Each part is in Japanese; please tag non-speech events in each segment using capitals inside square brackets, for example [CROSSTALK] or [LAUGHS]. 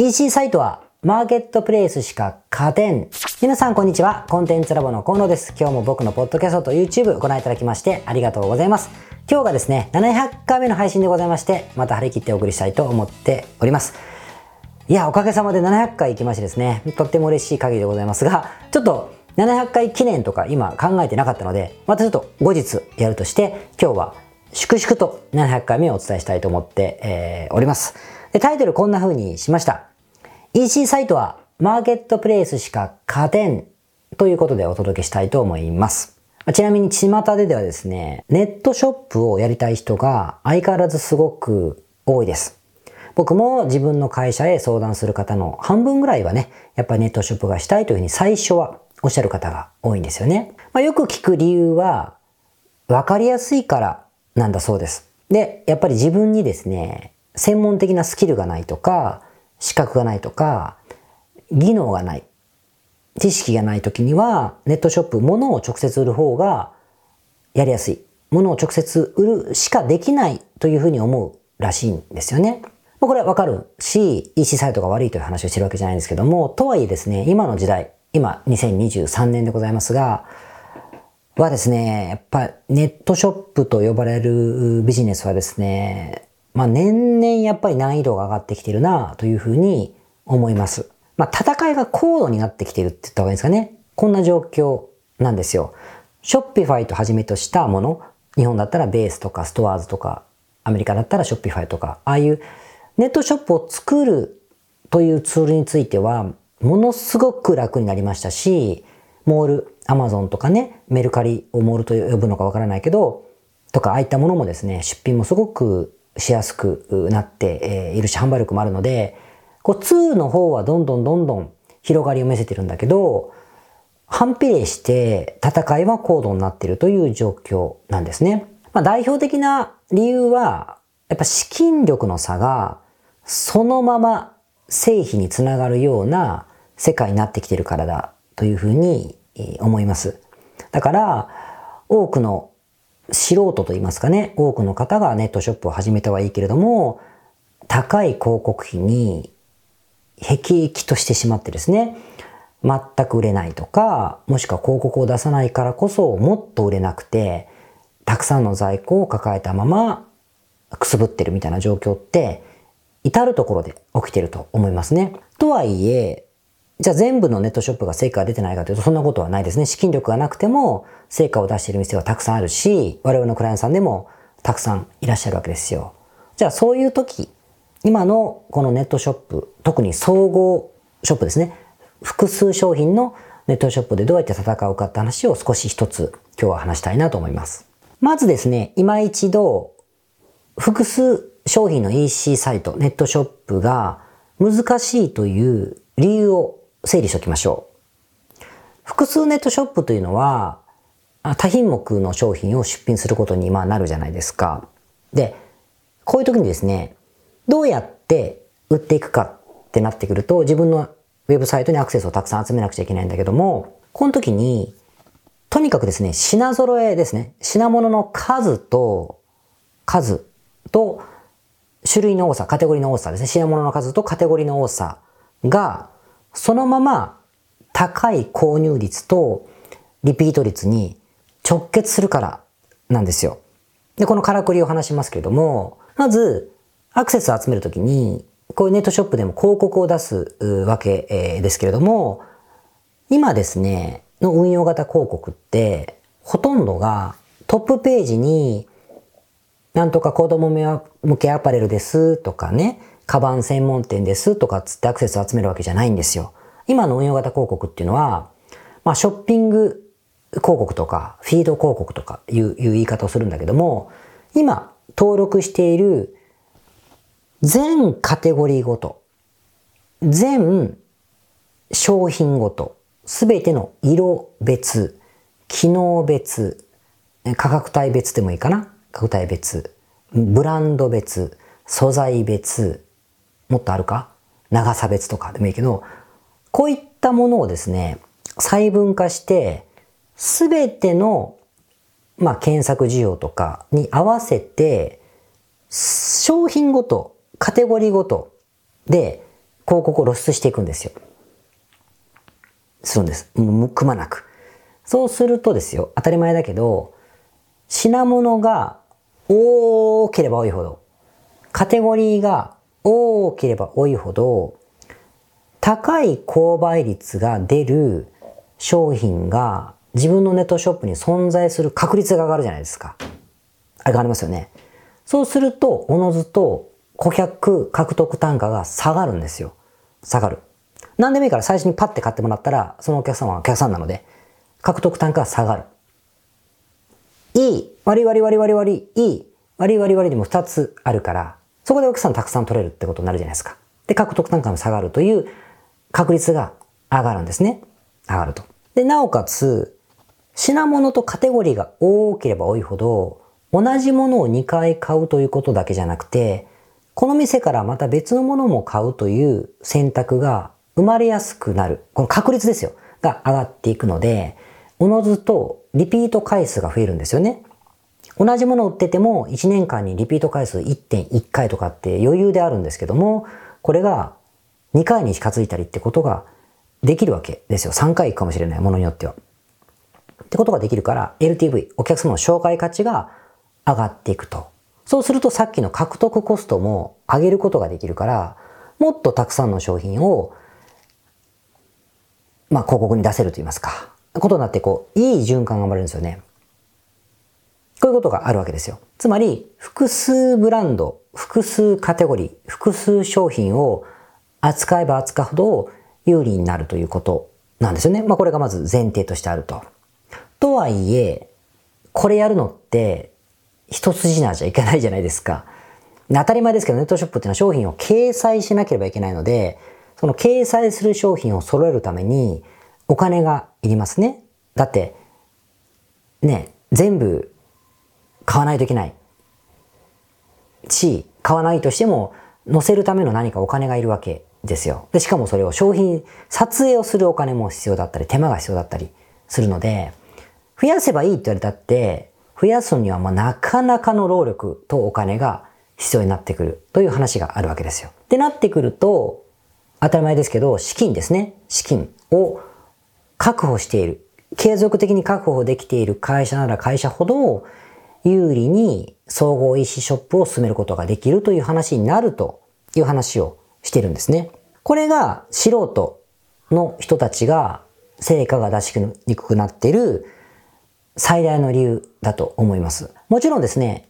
EC サイトはマーケットプレイスしか勝てん。皆さんこんにちは。コンテンツラボの河野です。今日も僕のポッドキャストと YouTube ご覧いただきましてありがとうございます。今日がですね、700回目の配信でございまして、また張り切ってお送りしたいと思っております。いや、おかげさまで700回行きましてですね、とっても嬉しい限りでございますが、ちょっと700回記念とか今考えてなかったので、またちょっと後日やるとして、今日は粛々と700回目をお伝えしたいと思って、えー、おります。で、タイトルこんな風にしました。EC サイトはマーケットプレイスしか勝てんということでお届けしたいと思います。ちなみに巷でではですね、ネットショップをやりたい人が相変わらずすごく多いです。僕も自分の会社へ相談する方の半分ぐらいはね、やっぱりネットショップがしたいというふうに最初はおっしゃる方が多いんですよね。まあ、よく聞く理由は、わかりやすいからなんだそうです。で、やっぱり自分にですね、専門的なスキルがないとか、資格がないとか、技能がない、知識がない時には、ネットショップ、物を直接売る方がやりやすい。物を直接売るしかできないというふうに思うらしいんですよね。これはわかるし、EC サイトが悪いという話をしてるわけじゃないんですけども、とはいえですね、今の時代、今2023年でございますが、はですね、やっぱネットショップと呼ばれるビジネスはですね、まあ年々やっぱり難易度が上がってきてるなというふうに思います。まあ戦いが高度になってきてるって言った方がいいですかね。こんな状況なんですよ。 Shopifyをはじめとしたもの、日本だったらベースとか STORES とか、アメリカだったら Shopify とか、ああいうネットショップを作るというツールについては、ものすごく楽になりましたし、モール、アマゾンとかね、メルカリをモールと呼ぶのかわからないけど、とか、ああいったものもですね、出品もすごくしやすくなっているし、販売力もあるので、こう2の方はどんどんどんどん広がりを見せてるんだけど、反比例して戦いは高度になっているという状況なんですね。まあ、代表的な理由は、やっぱ資金力の差がそのまま製品につながるような世界になってきてるからだというふうに思います。だから、多くの素人と言いますかね、多くの方がネットショップを始めたはいいけれども、高い広告費に辟易としてしまってですね、全く売れないとか、もしくは広告を出さないからこそもっと売れなくて、たくさんの在庫を抱えたままくすぶってるみたいな状況って、至るところで起きてると思いますね。とはいえ、じゃあ全部のネットショップが成果が出てないかというとそんなことはないですね。資金力がなくても成果を出している店はたくさんあるし、我々のクライアントさんでもたくさんいらっしゃるわけですよ。じゃあそういう時、今のこのネットショップ、特に総合ショップですね。複数商品のネットショップでどうやって戦うかって話を少し一つ今日は話したいなと思います。まずですね、今一度複数商品の EC サイト、ネットショップが難しいという理由を整理しておきましょう。複数ネットショップというのは、多品目の商品を出品することにまあなるじゃないですか。で、こういう時にですね、どうやって売っていくかってなってくると、自分のウェブサイトにアクセスをたくさん集めなくちゃいけないんだけども、この時に、とにかくですね、品揃えですね。品物の数と、数と、種類の多さ、カテゴリーの多さですね。品物の数とカテゴリーの多さが、そのまま高い購入率とリピート率に直結するからなんですよ。で、このからくりを話しますけれども、まず、アクセスを集めるときに、こういうネットショップでも広告を出すわけですけれども、今ですね、の運用型広告って、ほとんどがトップページに、なんとか子供向けアパレルですとかね、カバン専門店ですとかつってアクセスを集めるわけじゃないんですよ。今の運用型広告っていうのは、まあ、ショッピング広告とか、フィード広告とかいういう言い方をするんだけども、今登録している全カテゴリーごと、全商品ごと、すべての色別、機能別、価格帯別でもいいかな？価格帯別、ブランド別、素材別、もっとあるか？長さ別とかでもいいけど、こういったものをですね、細分化して、すべての、まあ、検索需要とかに合わせて、商品ごと、カテゴリーごとで広告を露出していくんですよ。するんです。もうくまなく。そうするとですよ、当たり前だけど、品物が多ければ多いほど、カテゴリーが多ければ多いほど、高い購買率が出る商品が自分のネットショップに存在する確率が上がるじゃないですか。上がりますよね。そうすると、おのずと顧客獲得単価が下がるんですよ。下がる。何でもいいから最初にパッて買ってもらったら、そのお客様はお客さんなので、獲得単価が下がる。いい、割り割り割り割り割り、いい、割り割り割りでも2つあるから、そこでお客さんたくさん取れるってことになるじゃないですか。で、獲得単価も下がるという確率が上がるんですね。上がると。で、なおかつ、品物とカテゴリーが多ければ多いほど、同じものを2回買うということだけじゃなくて、この店からまた別のものも買うという選択が生まれやすくなる。この確率ですよ。が上がっていくので、おのずとリピート回数が増えるんですよね。同じものを売ってても1年間にリピート回数1.1回とかって余裕であるんですけども、これが2回に近づいたりってことができるわけですよ。3回行くかもしれないものによっては。ってことができるから LTV、お客様の紹介価値が上がっていくと。そうするとさっきの獲得コストも上げることができるから、もっとたくさんの商品を、まあ広告に出せると言いますか。ことになってこう、いい循環が生まれるんですよね。こういうことがあるわけですよ。つまり、複数ブランド、複数カテゴリー、複数商品を扱えば扱うほど有利になるということなんですよね。まあこれがまず前提としてあると。とはいえ、これやるのって一筋縄じゃいけないじゃないですか。当たり前ですけどネットショップっていうのは商品を掲載しなければいけないので、その掲載する商品を揃えるためにお金がいりますね。だって、ね、全部買わないといけない。し、買わないとしても載せるための何かお金がいるわけですよ。で、しかもそれを商品、撮影をするお金も必要だったり、手間が必要だったりするので、増やせばいいって言われたって、増やすにはまあなかなかの労力とお金が必要になってくるという話があるわけですよ。ってなってくると、当たり前ですけど、資金ですね。資金を確保している。継続的に確保できている会社なら会社ほど有利に総合 EC ショップを進めることができるという話になるという話をしてるんですね。これが素人の人たちが成果が出しにくくなっている最大の理由だと思います。もちろんですね、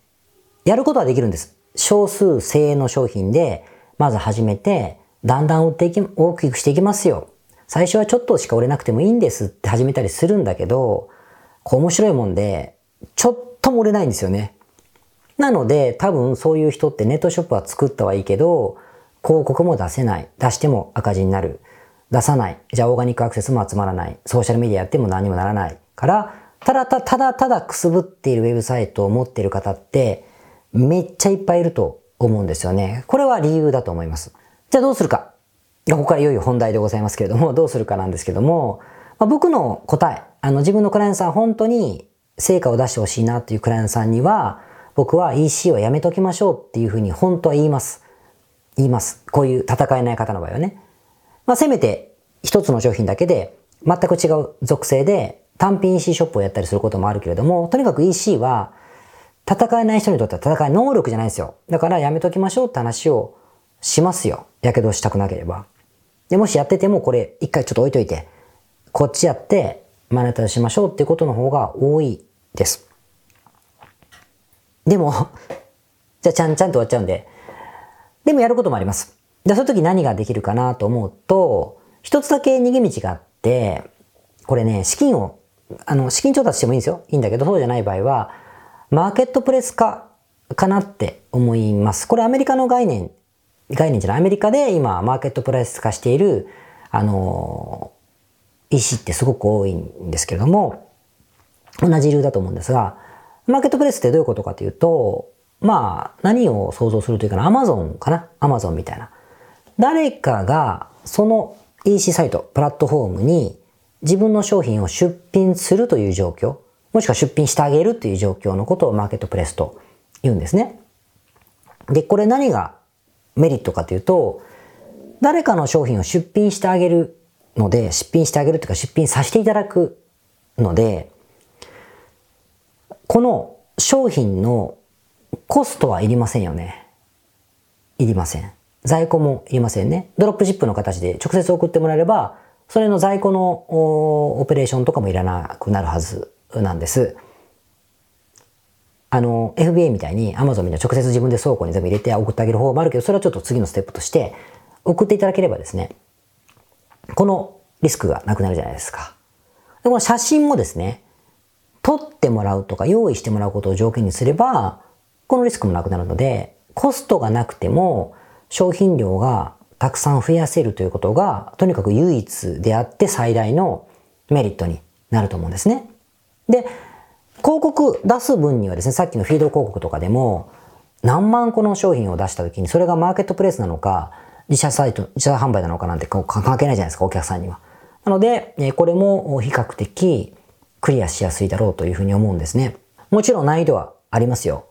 やることはできるんです。少数精鋭の商品で、まず始めて、だんだん売っていき、大きくしていきますよ。最初はちょっとしか売れなくてもいいんですって始めたりするんだけど、こう面白いもんで、ちょっともれないんですよね。なので、多分そういう人ってネットショップは作ったはいいけど、広告も出せない。出しても赤字になる。出さない。じゃあオーガニックアクセスも集まらない。ソーシャルメディアやっても何にもならない。から、ただただただくすぶっているウェブサイトを持っている方ってめっちゃいっぱいいると思うんですよね。これは理由だと思います。じゃあどうするか。ここからいよいよ本題でございますけれども、どうするかなんですけども、まあ、僕の答え、あの自分のクライアントさん本当に成果を出してほしいなっていうクライアントさんには、僕は EC をやめときましょうっていうふうに本当は言います。言います。こういう戦えない方の場合はね。まあ、せめて一つの商品だけで全く違う属性で単品 EC ショップをやったりすることもあるけれども、とにかく EC は戦えない人にとっては戦い能力じゃないですよ。だからやめときましょうって話をしますよ。やけどしたくなければ。で、もしやっててもこれ一回ちょっと置いといて、こっちやってマネタイしましょうってことの方が多いです。でも、[LAUGHS] じゃあちゃんちゃんと終わっちゃうんで、でもやることもあります。で、その時何ができるかなと思うと、一つだけ逃げ道があって、これね、資金をあの、資金調達してもいいんですよ。いいんだけど、そうじゃない場合は、マーケットプレス化かなって思います。これアメリカの概念、概念じゃない、アメリカで今、マーケットプレス化している、あの、EC ってすごく多いんですけれども、同じ理由だと思うんですが、マーケットプレスってどういうことかというと、まあ、何を想像するというかな、アマゾンかなアマゾンみたいな。誰かが、その EC サイト、プラットフォームに自分の商品を出品するという状況、もしくは出品してあげるという状況のことをマーケットプレスと言うんですね。で、これ何がメリットかというと、誰かの商品を出品してあげるので、出品してあげるっていうか出品させていただくので、この商品のコストはいりませんよね。いりません。在庫もいりませんね。ドロップシップの形で直接送ってもらえれば、それの在庫のオペレーションとかもいらなくなるはずなんです。あの、FBA みたいに Amazon みたいな直接自分で倉庫に全部入れて送ってあげる方法もあるけど、それはちょっと次のステップとして送っていただければですね、このリスクがなくなるじゃないですか。で、この写真もですね、撮ってもらうとか用意してもらうことを条件にすれば、このリスクもなくなるので、コストがなくても商品量がたくさん増やせるということが、とにかく唯一であって最大のメリットになると思うんですね。で、広告出す分にはですね、さっきのフィード広告とかでも、何万個の商品を出した時に、それがマーケットプレイスなのか、自社サイト、自社販売なのかなんて関係ないじゃないですか、お客さんには。なので、これも比較的クリアしやすいだろうというふうに思うんですね。もちろん難易度はありますよ。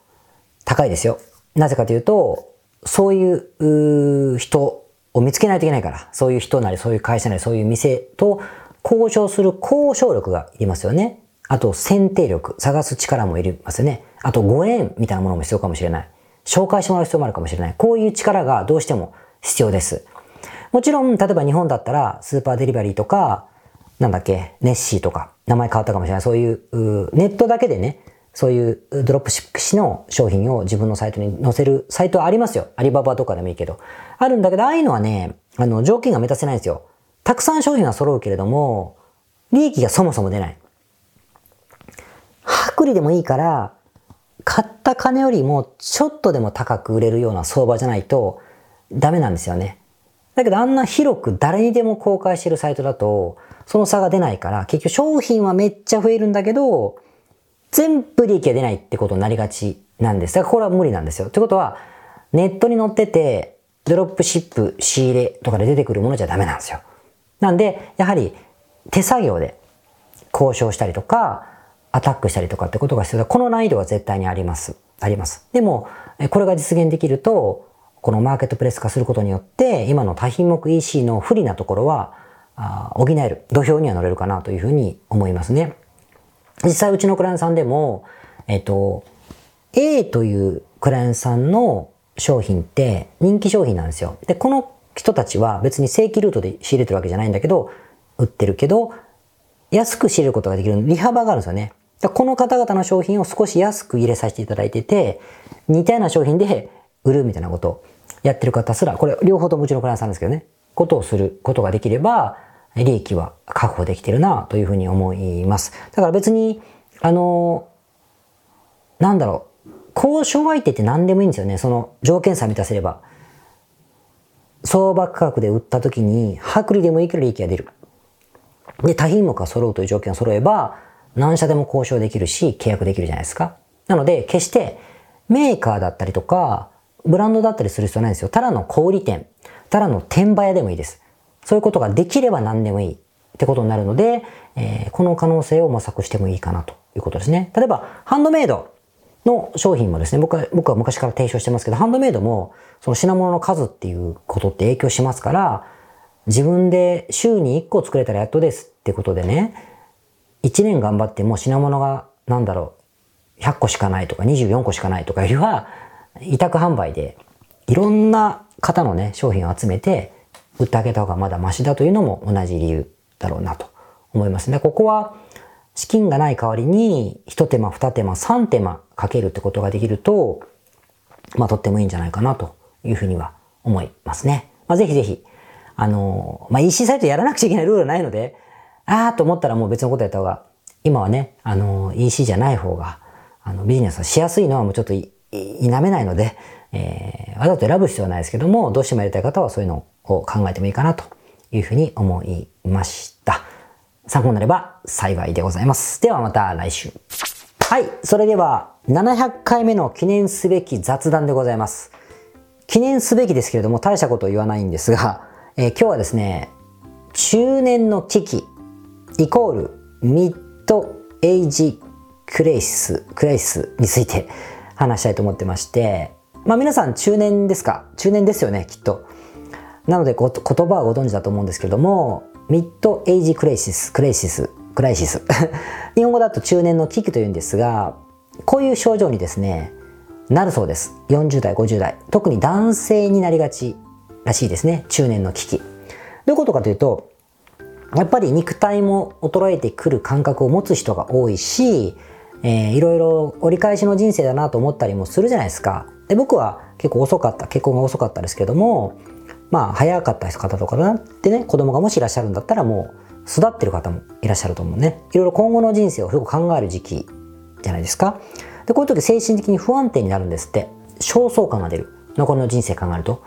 高いですよ。なぜかというと、そういう人を見つけないといけないから、そういう人なり、そういう会社なり、そういう店と交渉する交渉力がいりますよね。あと、選定力、探す力もいりますよね。あと、ご縁みたいなものも必要かもしれない。紹介してもらう必要もあるかもしれない。こういう力がどうしても必要です。もちろん、例えば日本だったら、スーパーデリバリーとか、なんだっけ、ネッシーとか、名前変わったかもしれない。そういう、うネットだけでね、そういうドロップシップ紙の商品を自分のサイトに載せるサイトありますよ。アリババとかでもいいけど。あるんだけど、ああいうのはね、あの、条件が満たせないんですよ。たくさん商品は揃うけれども、利益がそもそも出ない。薄利でもいいから、買った金よりもちょっとでも高く売れるような相場じゃないとダメなんですよね。だけどあんな広く誰にでも公開してるサイトだと、その差が出ないから、結局商品はめっちゃ増えるんだけど、全部利益が出ないってことになりがちなんです。だからこれは無理なんですよ。ってことは、ネットに載ってて、ドロップシップ、仕入れとかで出てくるものじゃダメなんですよ。なんで、やはり手作業で交渉したりとか、アタックしたりとかってことが必要だ。この難易度は絶対にあります。あります。でも、これが実現できると、このマーケットプレス化することによって、今の多品目 EC の不利なところは、補える。土俵には乗れるかなというふうに思いますね。実際うちのクライアントさんでも、えっと、A というクライアントさんの商品って人気商品なんですよ。で、この人たちは別に正規ルートで仕入れてるわけじゃないんだけど、売ってるけど、安く仕入れることができる利幅があるんですよね。この方々の商品を少し安く入れさせていただいてて、似たような商品で売るみたいなことをやってる方すら、これ両方ともうちのクライアントさんですけどね、ことをすることができれば、利益は確保できてるなというふうに思います。だから別に、あの、なんだろう、交渉相手って何でもいいんですよね。その条件さえ満たせれば。相場価格で売った時に、薄利でもいいけど利益が出る。で、多品目が揃うという条件が揃えば、何社でも交渉できるし、契約できるじゃないですか。なので、決してメーカーだったりとか、ブランドだったりする必要ないんですよ。ただの小売店、ただの転売屋でもいいです。そういうことができれば何でもいいってことになるので、えー、この可能性を模索してもいいかなということですね。例えば、ハンドメイドの商品もですね、僕は、僕は昔から提唱してますけど、ハンドメイドも、その品物の数っていうことって影響しますから、自分で週に1個作れたらやっとですってことでね、1年頑張っても品物が、なんだろう、100個しかないとか24個しかないとかよりは、委託販売でいろんな方のね、商品を集めて、売ってあげた方がまだマシだというのも同じ理由だろうなと思いますね。ここは資金がない代わりに一手間、二手間、三手間かけるってことができると、まあとってもいいんじゃないかなというふうには思いますね。まあぜひぜひ、あの、まあ EC サイトやらなくちゃいけないルールはないので、ああと思ったらもう別のことやった方が、今はね、あの、EC じゃない方が、あの、ビジネスはしやすいのはもうちょっと否めないので、えー、わざと選ぶ必要はないですけども、どうしてもやりたい方はそういうのを考えてもいいかなというふうに思いました。参考になれば幸いでございます。ではまた来週。はい。それでは、700回目の記念すべき雑談でございます。記念すべきですけれども、大したことを言わないんですが、えー、今日はですね、中年の危機、イコールミッドエイジcrisis、crisis について話したいと思ってまして、まあ皆さん中年ですか？中年ですよね、きっと。なので言葉はご存知だと思うんですけれども、 mid-age crisis、crisis、crisis。[LAUGHS] 日本語だと中年の危機というんですが、こういう症状にですね、なるそうです。40代、50代。特に男性になりがちらしいですね。中年の危機。どういうことかというと、やっぱり肉体も衰えてくる感覚を持つ人が多いし、えー、いろいろ折り返しの人生だなと思ったりもするじゃないですか。で僕は結構遅かった、結婚が遅かったですけども、まあ早かった方とかなってね、子供がもしいらっしゃるんだったらもう育ってる方もいらっしゃると思うね。いろいろ今後の人生をすごく考える時期じゃないですか。で、こういう時精神的に不安定になるんですって。焦燥感が出る。残りの人生考えると。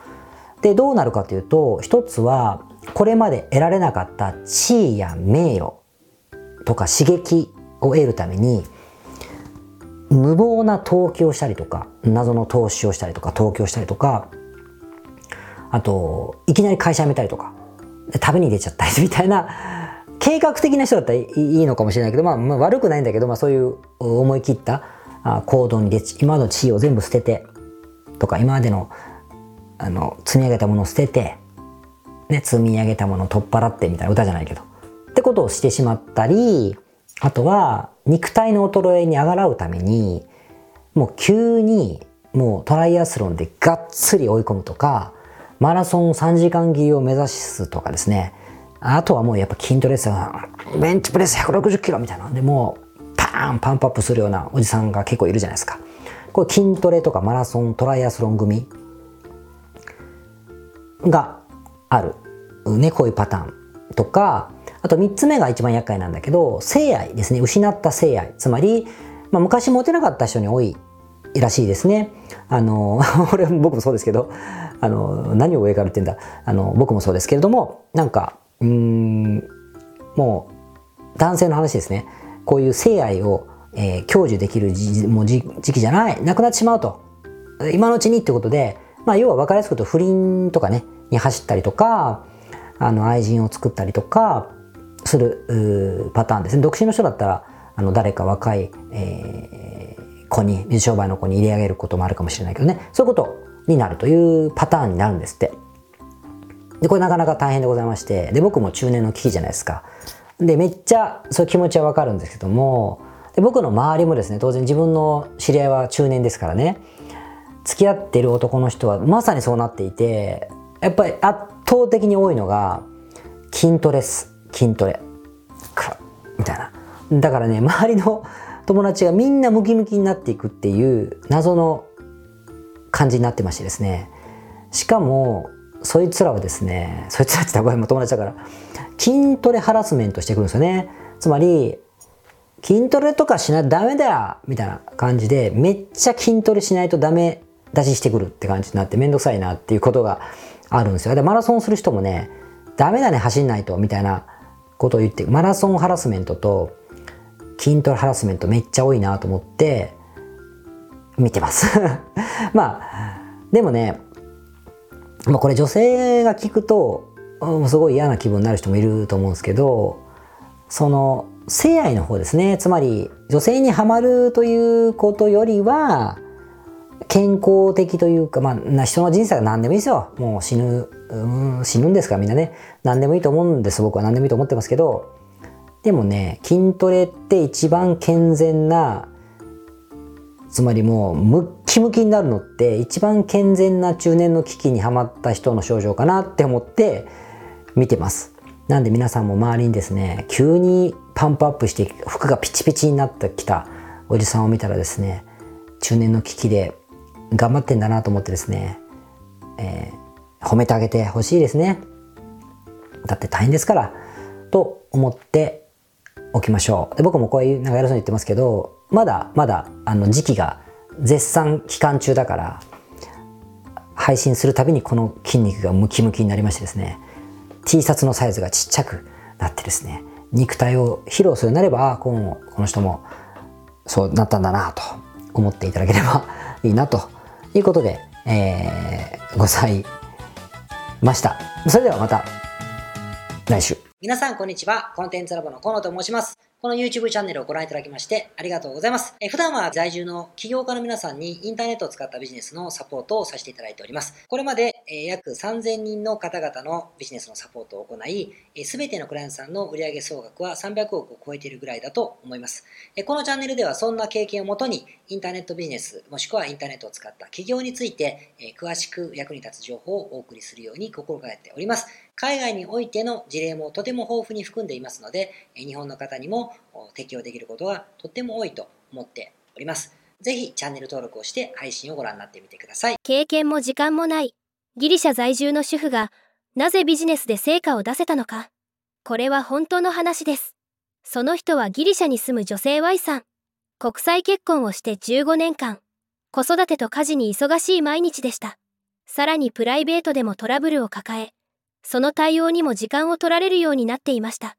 で、どうなるかというと、一つは、これまで得られなかった地位や名誉とか刺激を得るために、無謀な投機をしたりとか、謎の投資をしたりとか、投機をしたりとか、あと、いきなり会社辞めたりとか、食べに出ちゃったりみたいな、計画的な人だったらいいのかもしれないけど、まあ、まあ、悪くないんだけど、まあそういう思い切った行動に出今までの地位を全部捨てて、とか、今までの、あの、積み上げたものを捨てて、ね、積み上げたものを取っ払ってみたいな歌じゃないけど。ってことをしてしまったり、あとは、肉体の衰えにあがらうために、もう急に、もうトライアスロンでがっつり追い込むとか、マラソン3時間切りを目指すとかですね。あとはもうやっぱ筋トレさ、ベンチプレス160キロみたいなん。でもう、パーンパンプアップするようなおじさんが結構いるじゃないですか。これ筋トレとかマラソン、トライアスロン組がある。ね、こういうパターンとか、あと3つ目が一番厄介なんだけど、性愛ですね。失った性愛。つまり、まあ、昔モテなかった人に多いらしいですね。あの、[LAUGHS] 俺、僕もそうですけど、あの、何を上から言ってんだ。あの、僕もそうですけれども、なんか、うん、もう、男性の話ですね。こういう性愛を、えー、享受できる時もう時期じゃない、なくなってしまうと。今のうちにってことで、まあ、要は分かりやすく言うと不倫とかね、に走ったりとか、あの、愛人を作ったりとか、するパターンですね。独身の人だったら、あの、誰か若い、えー、子に、水商売の子に入れ上げることもあるかもしれないけどね。そういうことになるというパターンになるんですって。で、これなかなか大変でございまして、で、僕も中年の危機じゃないですか。で、めっちゃそういう気持ちはわかるんですけども、で僕の周りもですね、当然自分の知り合いは中年ですからね、付き合ってる男の人はまさにそうなっていて、やっぱり圧倒的に多いのが筋トレっす。筋トレ。みたいな。だからね、周りの友達がみんなムキムキになっていくっていう謎の感じになってましてですね。しかも、そいつらはですね、そいつらって言ったら友達だから、筋トレハラスメントしてくるんですよね。つまり、筋トレとかしないとダメだよみたいな感じで、めっちゃ筋トレしないとダメ出ししてくるって感じになってめんどくさいなっていうことがあるんですよ。で、マラソンする人もね、ダメだね、走んないと、みたいなことを言って、マラソンハラスメントと筋トレハラスメントめっちゃ多いなと思って、見てます [LAUGHS] まあ、でもね、まあこれ女性が聞くと、すごい嫌な気分になる人もいると思うんですけど、その、性愛の方ですね。つまり、女性にはまるということよりは、健康的というか、まあ、人の人生は何でもいいですよ。もう死ぬ、うん、死ぬんですからみんなね。何でもいいと思うんです。僕は何でもいいと思ってますけど、でもね、筋トレって一番健全な、つまりもうムッキムキになるのって一番健全な中年の危機にはまった人の症状かなって思って見てます。なんで皆さんも周りにですね、急にパンプアップして服がピチピチになってきたおじさんを見たらですね、中年の危機で頑張ってんだなと思ってですね、えー、褒めてあげてほしいですね。だって大変ですから、と思っておきましょう。で僕もこういうなんか偉そうに言ってますけど、まだまだあの時期が絶賛期間中だから、配信するたびにこの筋肉がムキムキになりましてですね、T シャツのサイズがちっちゃくなってですね、肉体を披露するようになれば、このこの人もそうなったんだなと思っていただければいいなということで、えー、ございました。それではまた来週。皆さんこんにちは。コンテンツラボの河野と申します。この YouTube チャンネルをご覧いただきましてありがとうございます。え普段は在住の起業家の皆さんにインターネットを使ったビジネスのサポートをさせていただいております。これまで、え約3000人の方々のビジネスのサポートを行い、すべてのクライアントさんの売上総額は300億を超えているぐらいだと思います。えこのチャンネルではそんな経験をもとにインターネットビジネスもしくはインターネットを使った起業について、え詳しく役に立つ情報をお送りするように心がけております。海外においての事例もとても豊富に含んでいますので、日本の方にも適用できることがとっても多いと思っております。ぜひチャンネル登録をして配信をご覧になってみてください。経験も時間もないギリシャ在住の主婦がなぜビジネスで成果を出せたのか。これは本当の話です。その人はギリシャに住む女性 Y さん。国際結婚をして15年間。子育てと家事に忙しい毎日でした。さらにプライベートでもトラブルを抱え、その対応にも時間を取られるようになっていました。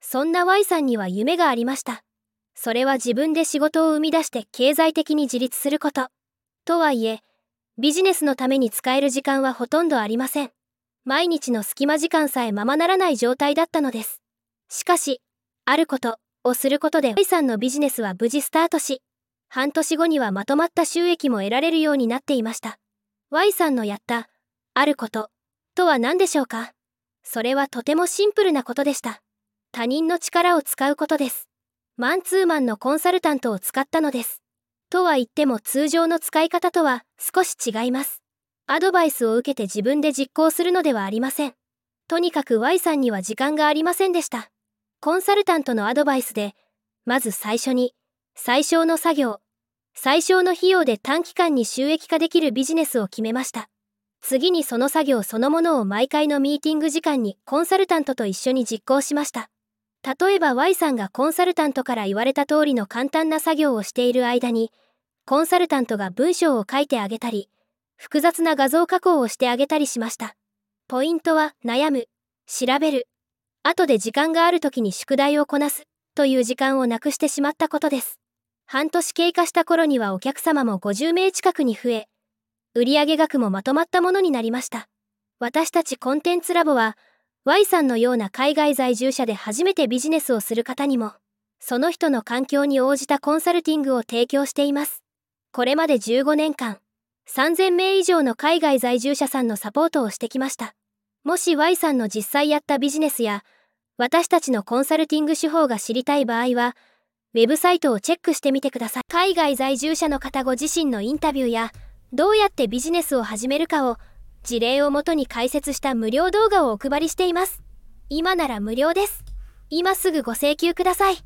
そんな Y さんには夢がありました。それは自分で仕事を生み出して経済的に自立すること。とはいえ、ビジネスのために使える時間はほとんどありません。毎日の隙間時間さえままならない状態だったのです。しかし、あることをすることで Y さんのビジネスは無事スタートし、半年後にはまとまった収益も得られるようになっていました。Y さんのやった、あることとは何でしょうか？それはとてもシンプルなことでした。他人の力を使うことです。マンツーマンのコンサルタントを使ったのです。とは言っても通常の使い方とは少し違います。アドバイスを受けて自分で実行するのではありません。とにかく Y さんには時間がありませんでした。コンサルタントのアドバイスで、まず最初に、最小の作業、最小の費用で短期間に収益化できるビジネスを決めました。次にその作業そのものを毎回のミーティング時間にコンサルタントと一緒に実行しました。例えば Y さんがコンサルタントから言われた通りの簡単な作業をしている間に、コンサルタントが文章を書いてあげたり、複雑な画像加工をしてあげたりしました。ポイントは悩む、調べる、後で時間がある時に宿題をこなすという時間をなくしてしまったことです。半年経過した頃にはお客様も50名近くに増え、売上額もまとまったものになりました。私たちコンテンツラボは、Y さんのような海外在住者で初めてビジネスをする方にも、その人の環境に応じたコンサルティングを提供しています。これまで15年間、3000名以上の海外在住者さんのサポートをしてきました。もし Y さんの実際やったビジネスや、私たちのコンサルティング手法が知りたい場合は、ウェブサイトをチェックしてみてください。海外在住者の方ご自身のインタビューや、どうやってビジネスを始めるかを事例をもとに解説した無料動画をお配りしています。今なら無料です。今すぐご請求ください。